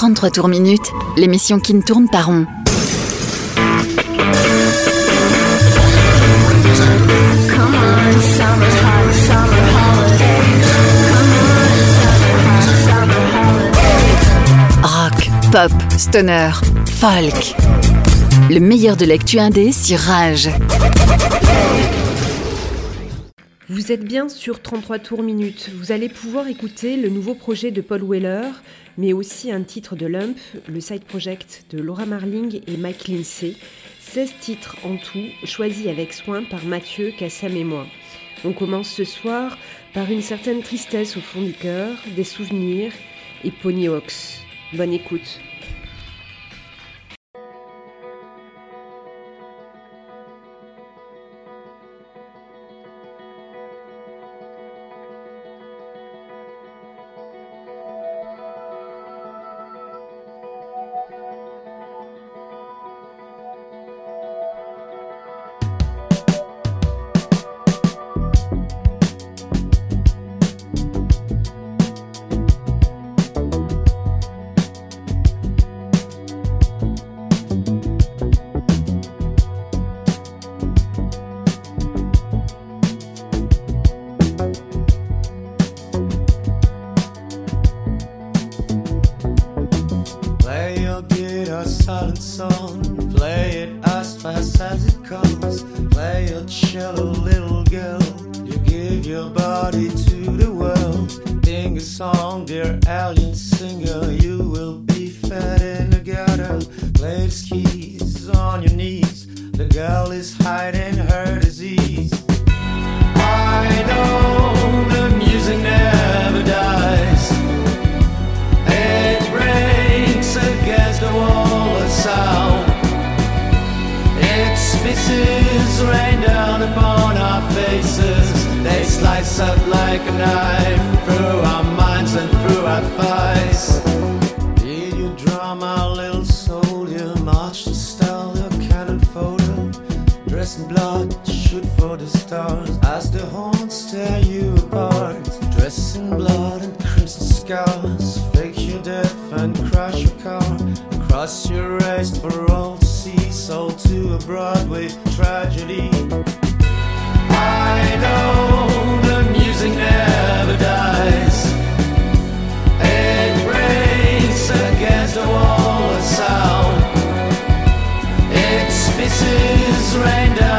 33 tours minutes, l'émission qui ne tourne pas rond. Rock, pop, stoner, folk. Le meilleur de l'actu indé sur Rage. Vous êtes bien sur 33 tours minutes. Vous allez pouvoir écouter le nouveau projet de Paul Weller, mais aussi un titre de Lump, le side project de Laura Marling et Mike Lindsay. 16 titres en tout, choisis avec soin par Mathieu, Kassam et moi. On commence ce soir par une certaine tristesse au fond du cœur, des souvenirs et Pony. Bonne écoute. On your knees. The girl is hiding her disease. I know the music never dies. It breaks against the wall of sound. Spits rain down upon our faces. They slice up like a knife through our minds and through our thighs. Stars as the horns tear you apart. Dress in blood and crimson scars. Fake your death and crash your car. Cross your race for all to see. Sold to a Broadway tragedy. I know the music never dies. It breaks against the wall of sound. It spits rain down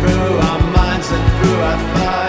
through our minds and through our thighs.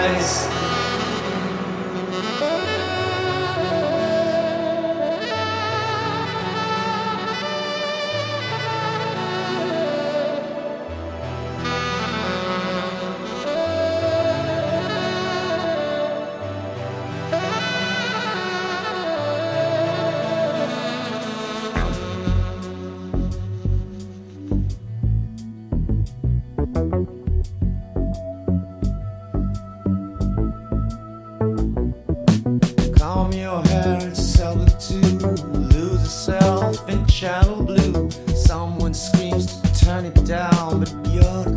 Channel blue. Someone screams to turn it down, but you're the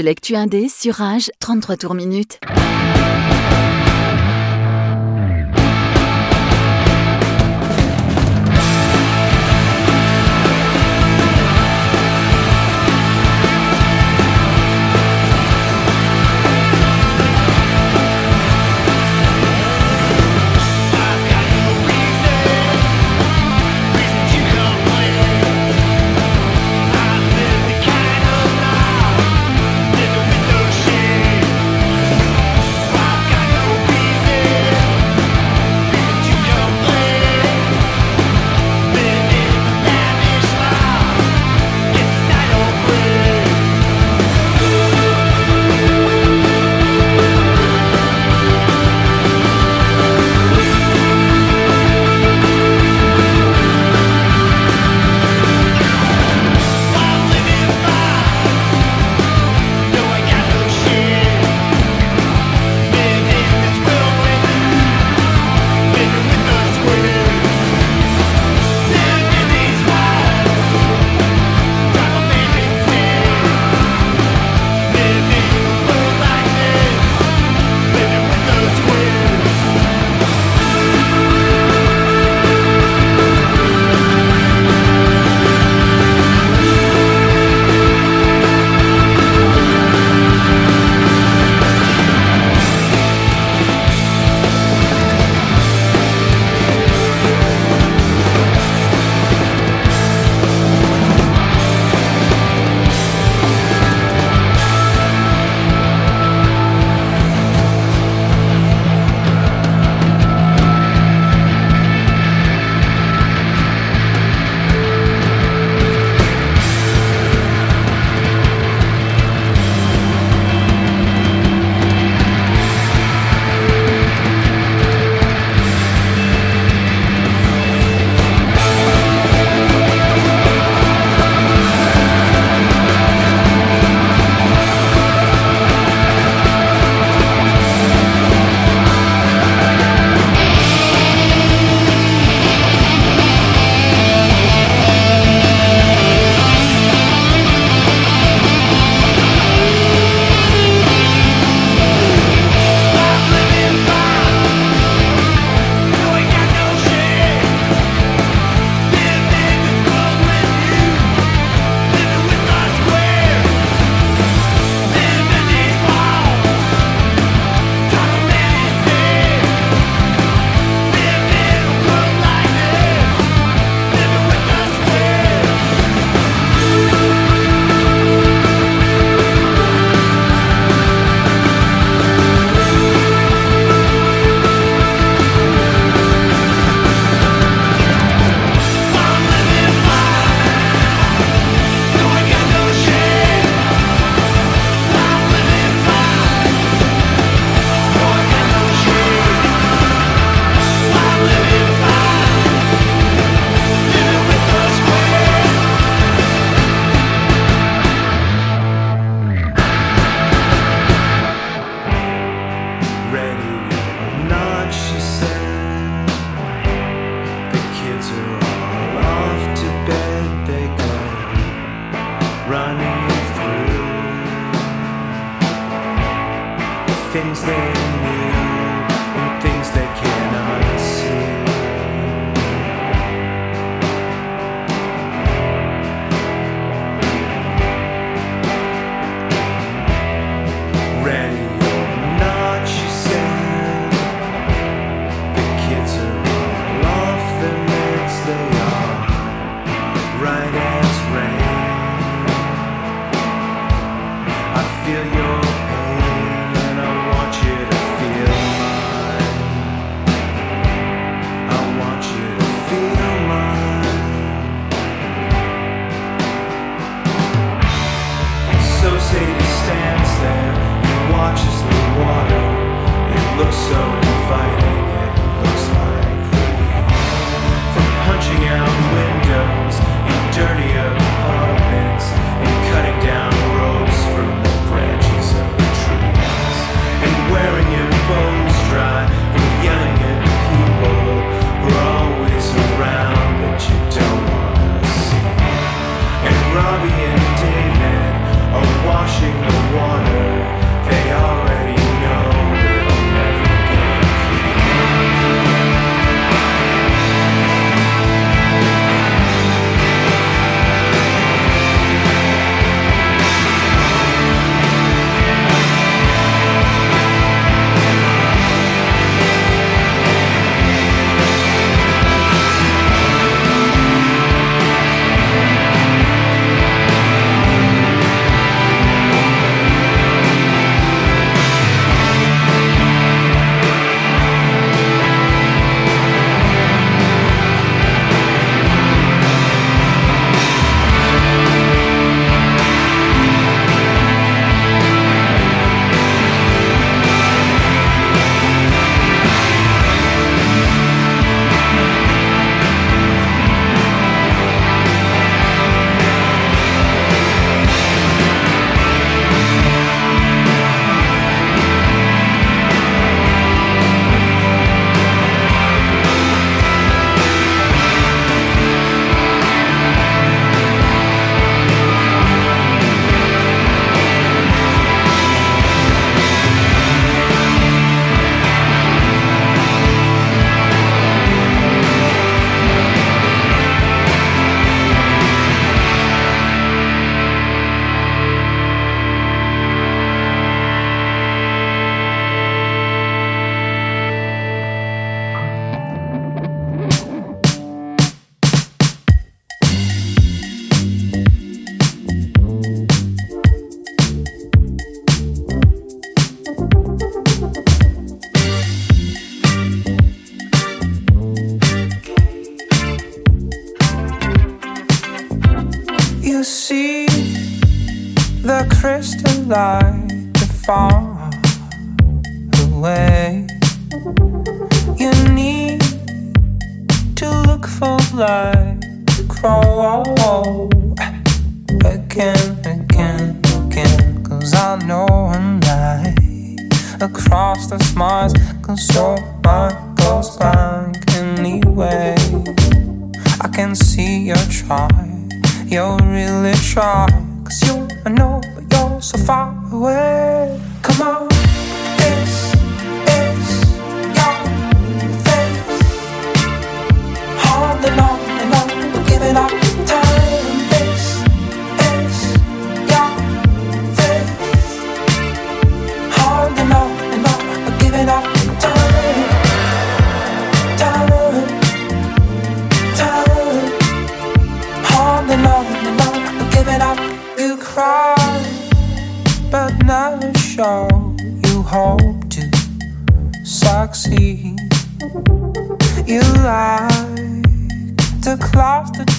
de l'actu indé sur Rage, 33 tours minutes.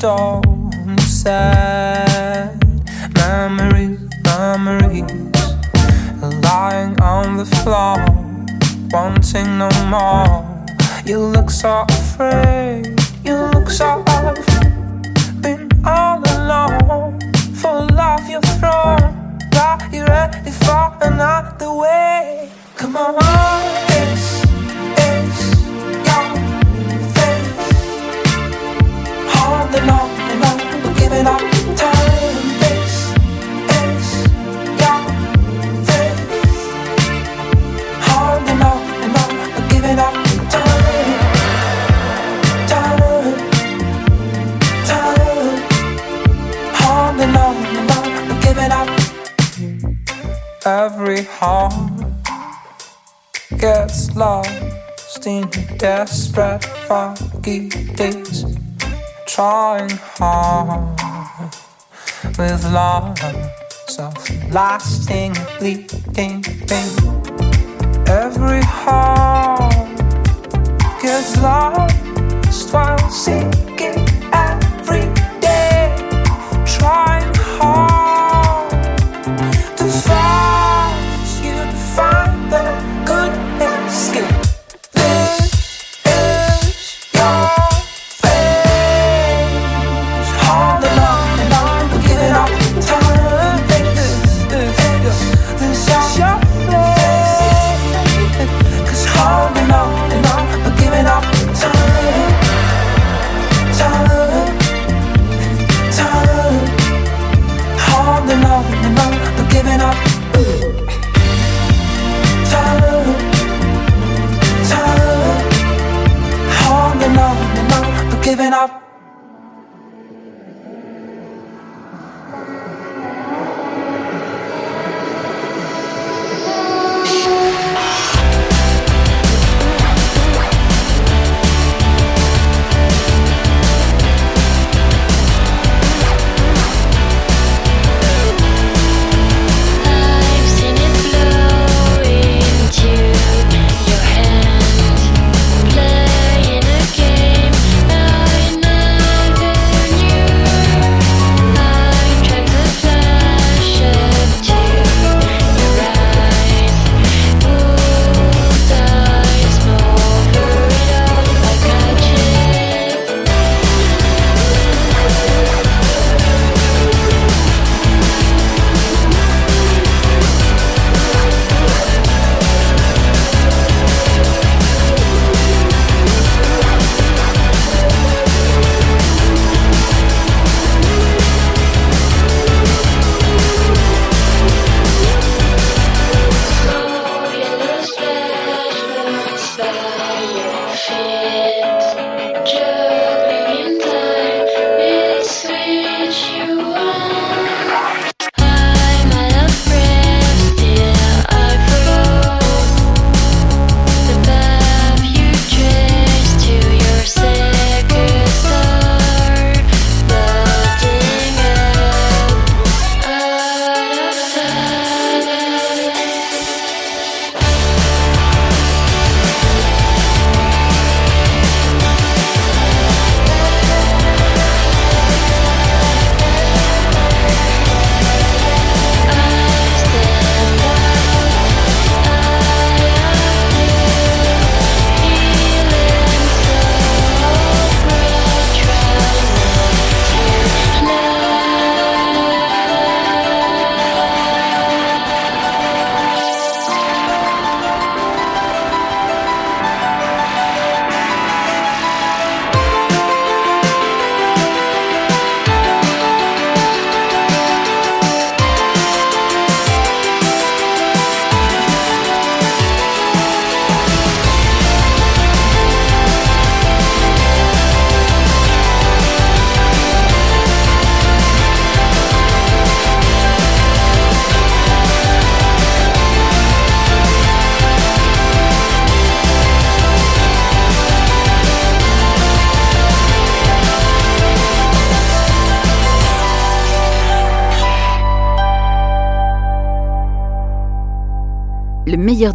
sad memories, memories lying on the floor, wanting no more. You look so afraid, you look so alive. Been all alone, full of your throne. You ready for another way. Come on. every heart gets lost in desperate, foggy days, trying hard with lots of lasting, bleeding pain. Every heart gets lost while seeking.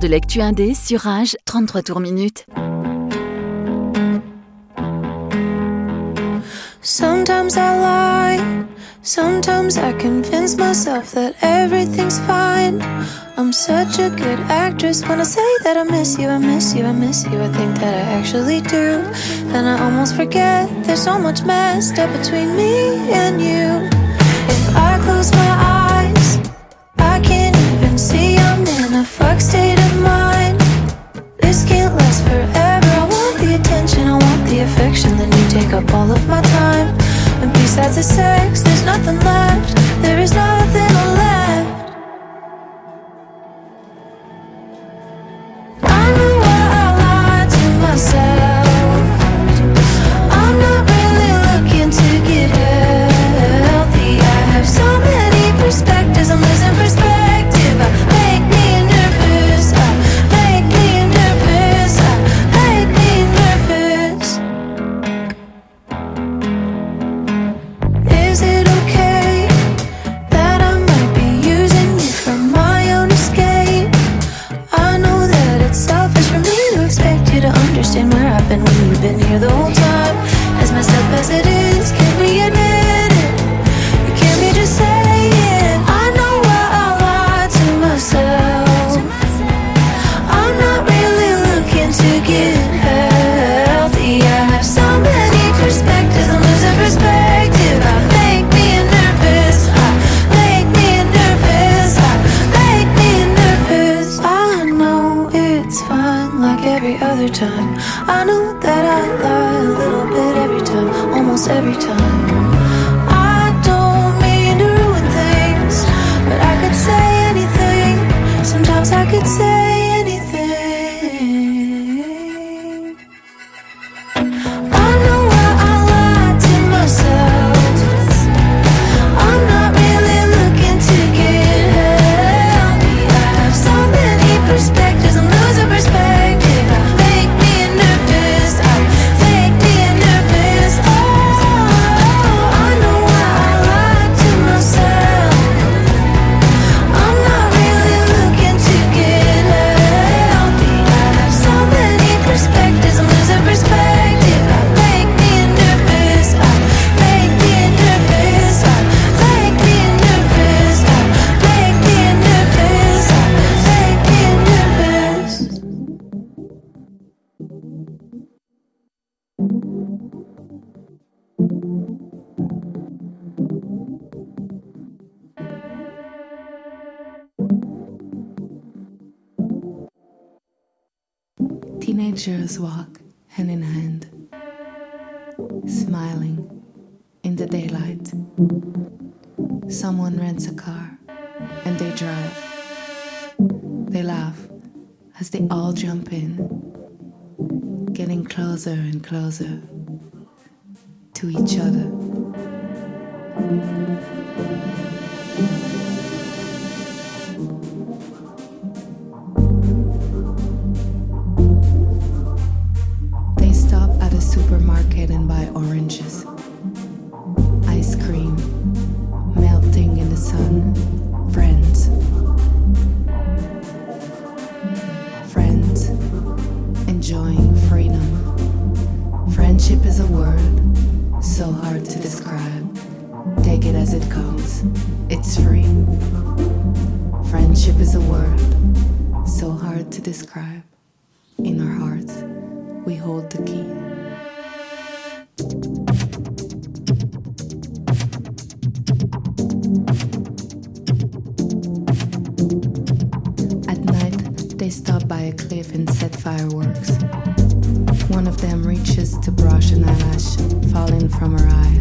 De l'actu indé sur Rage, 33 tours minutes. Sometimes I lie, sometimes I convince myself that everything's fine. I'm such a good actress when I say that I miss you, I miss you, I miss you. I think that I actually do. Then I almost forget there's so much messed up between me and you. If I close my eyes, take up all of my time. And besides the sex, there's nothing left. There is nothing left. Someone rents a car and they drive. They laugh as they all jump in, getting closer and closer to each other. They stop at a supermarket and buy oranges, ice cream, the sun, friends. Friends, enjoying freedom. Friendship is a word so hard to describe. Take it as it comes, it's free. Friendship is a word so hard to describe. In our hearts, we hold the key. A cliff and set fireworks. One of them reaches to brush an eyelash falling from her eye.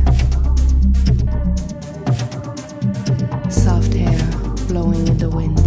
Soft hair blowing in the wind.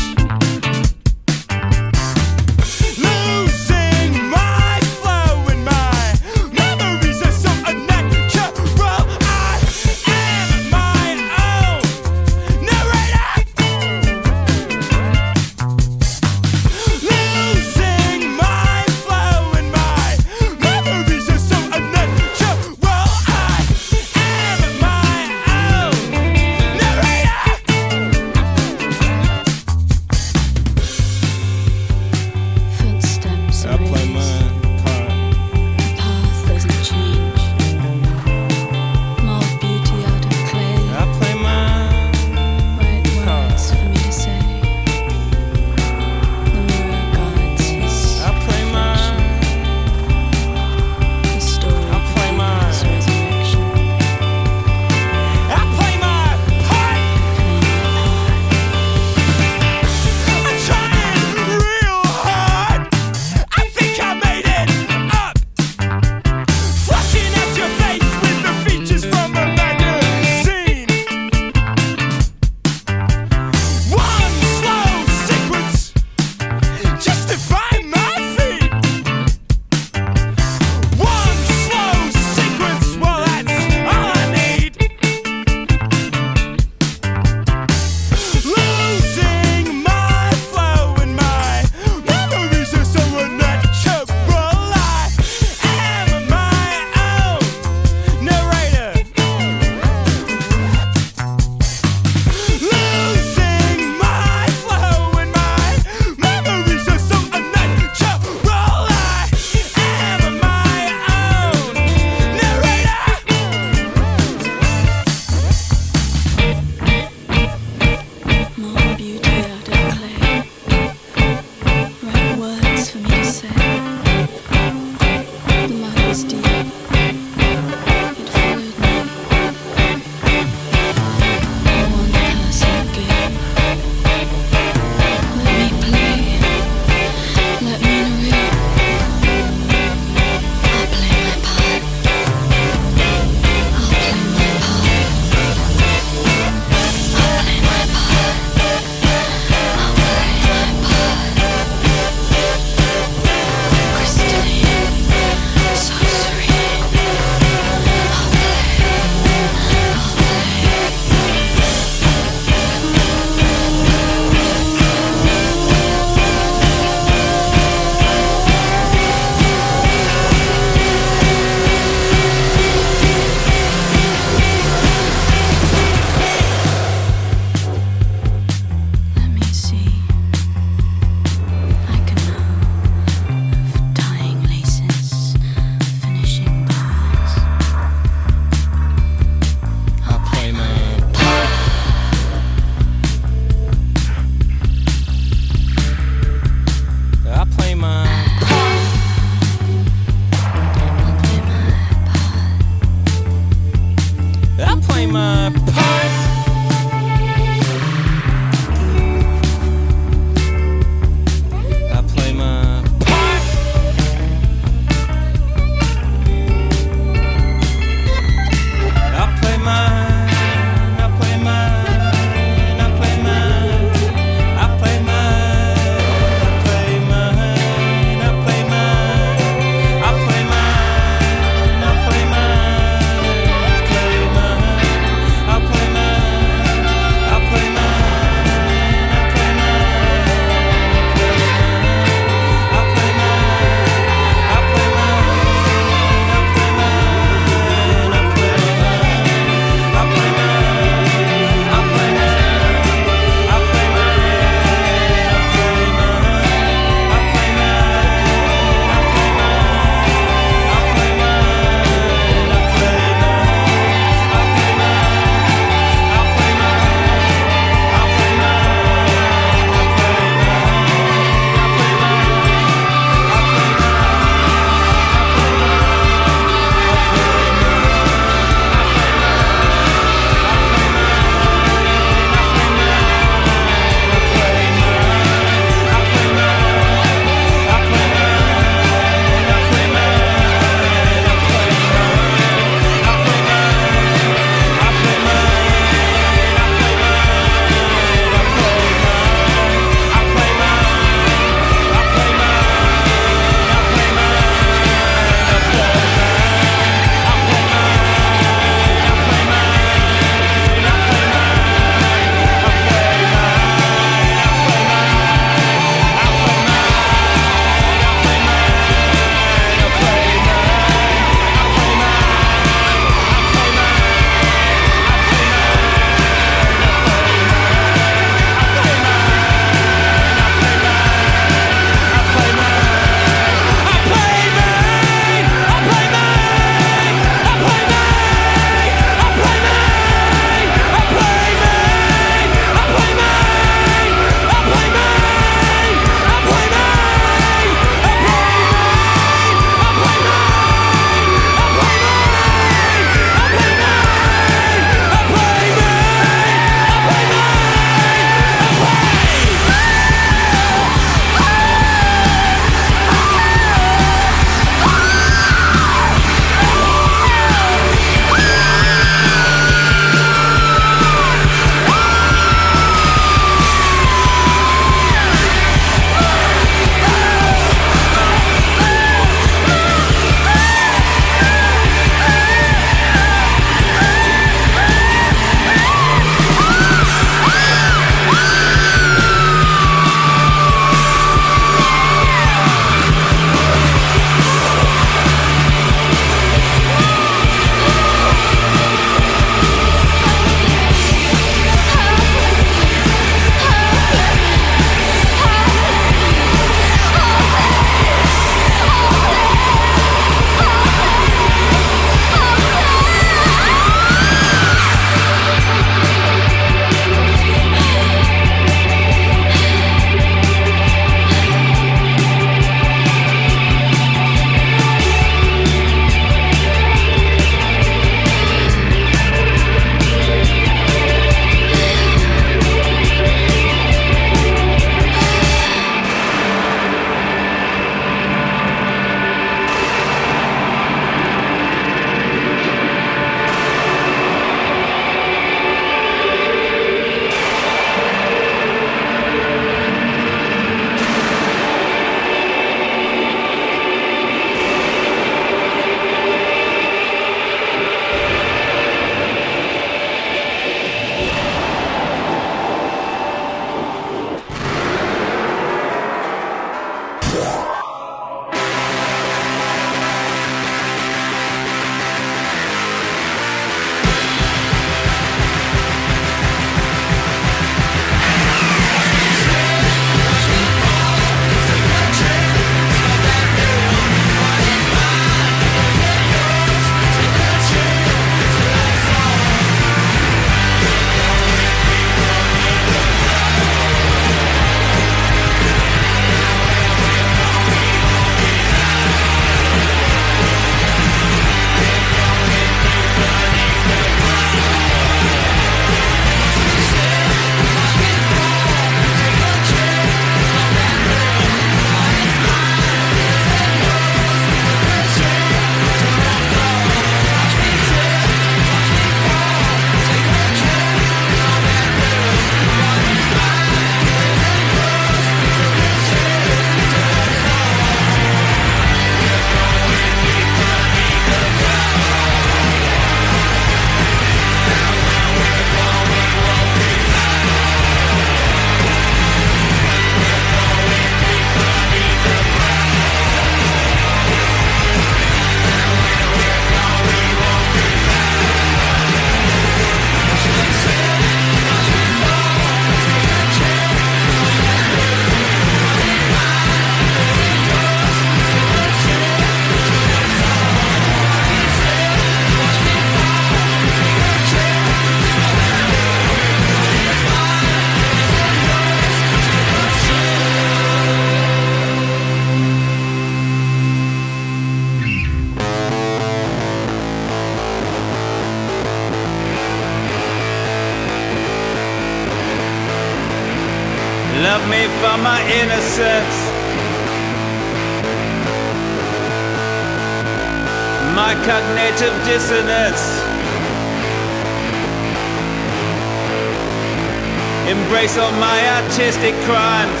embrace my artistic crimes.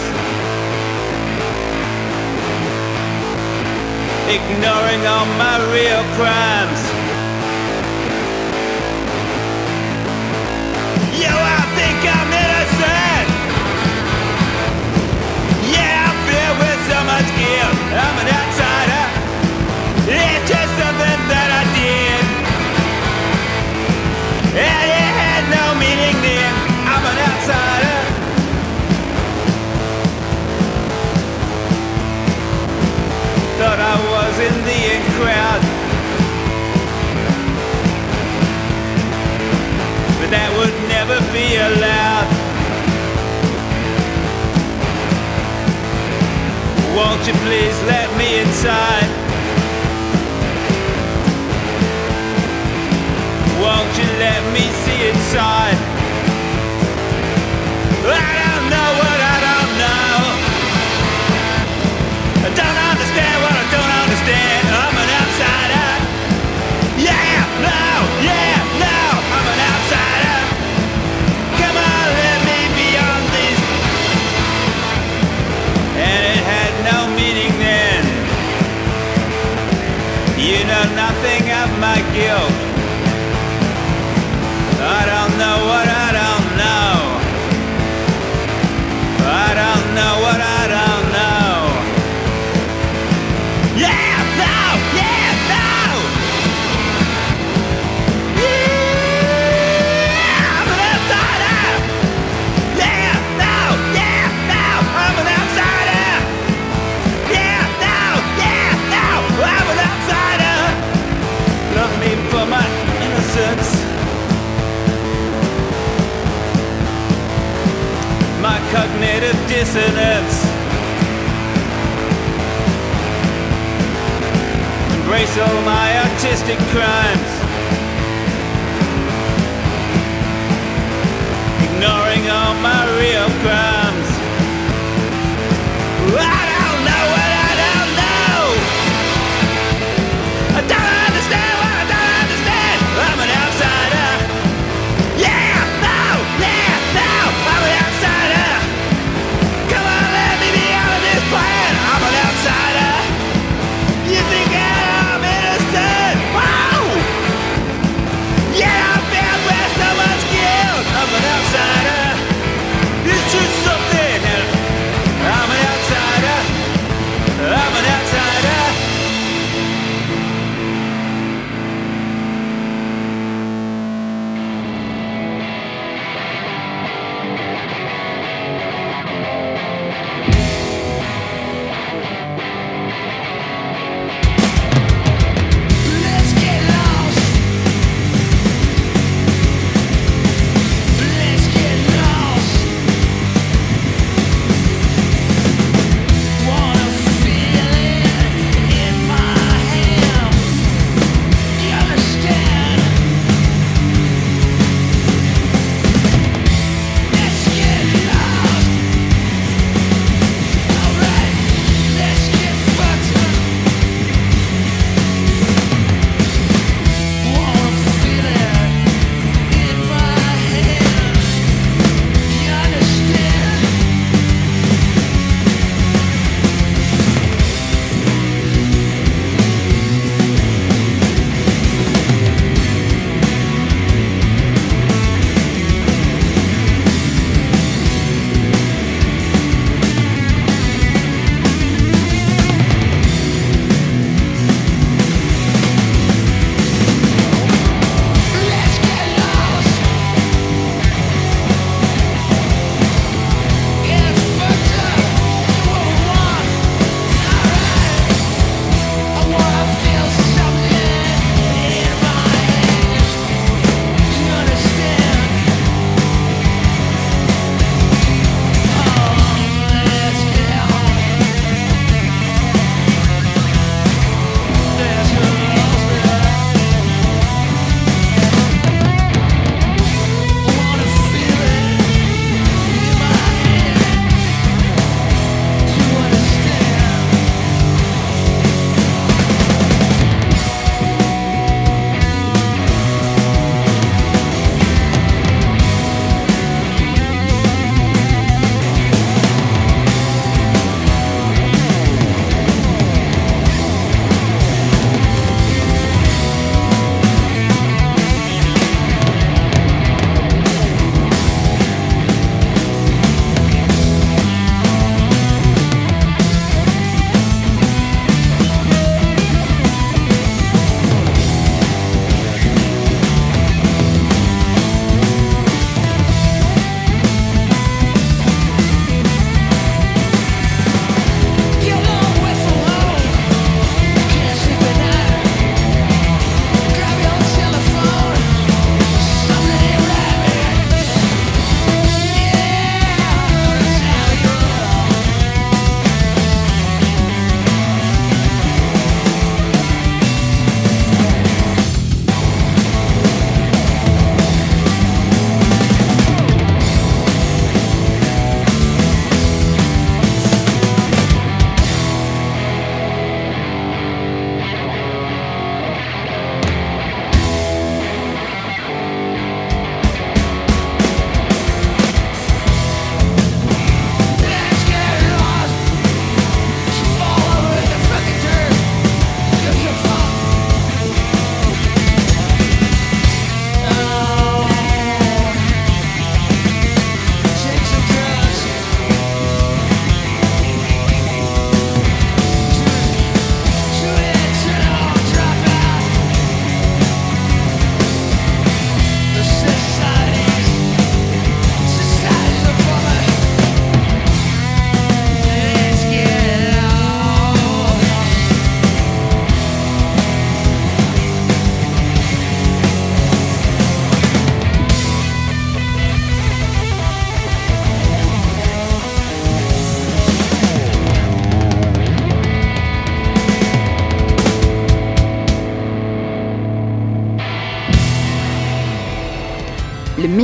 Ignoring all my real crimes. you please let me inside? Won't you let me see inside? I don't know what I don't know. I don't understand what I don't understand. I'm an outsider. Yeah, no, yeah, no. know nothing of my guilt. I don't know what I cognitive dissonance. Embrace all my artistic crimes. Ignoring all my real crimes.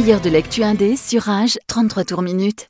Meilleur de l'actu indé sur Rage, 33 tours minutes.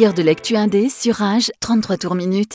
Meilleur de l'actu indé sur Rage, 33 tours minutes.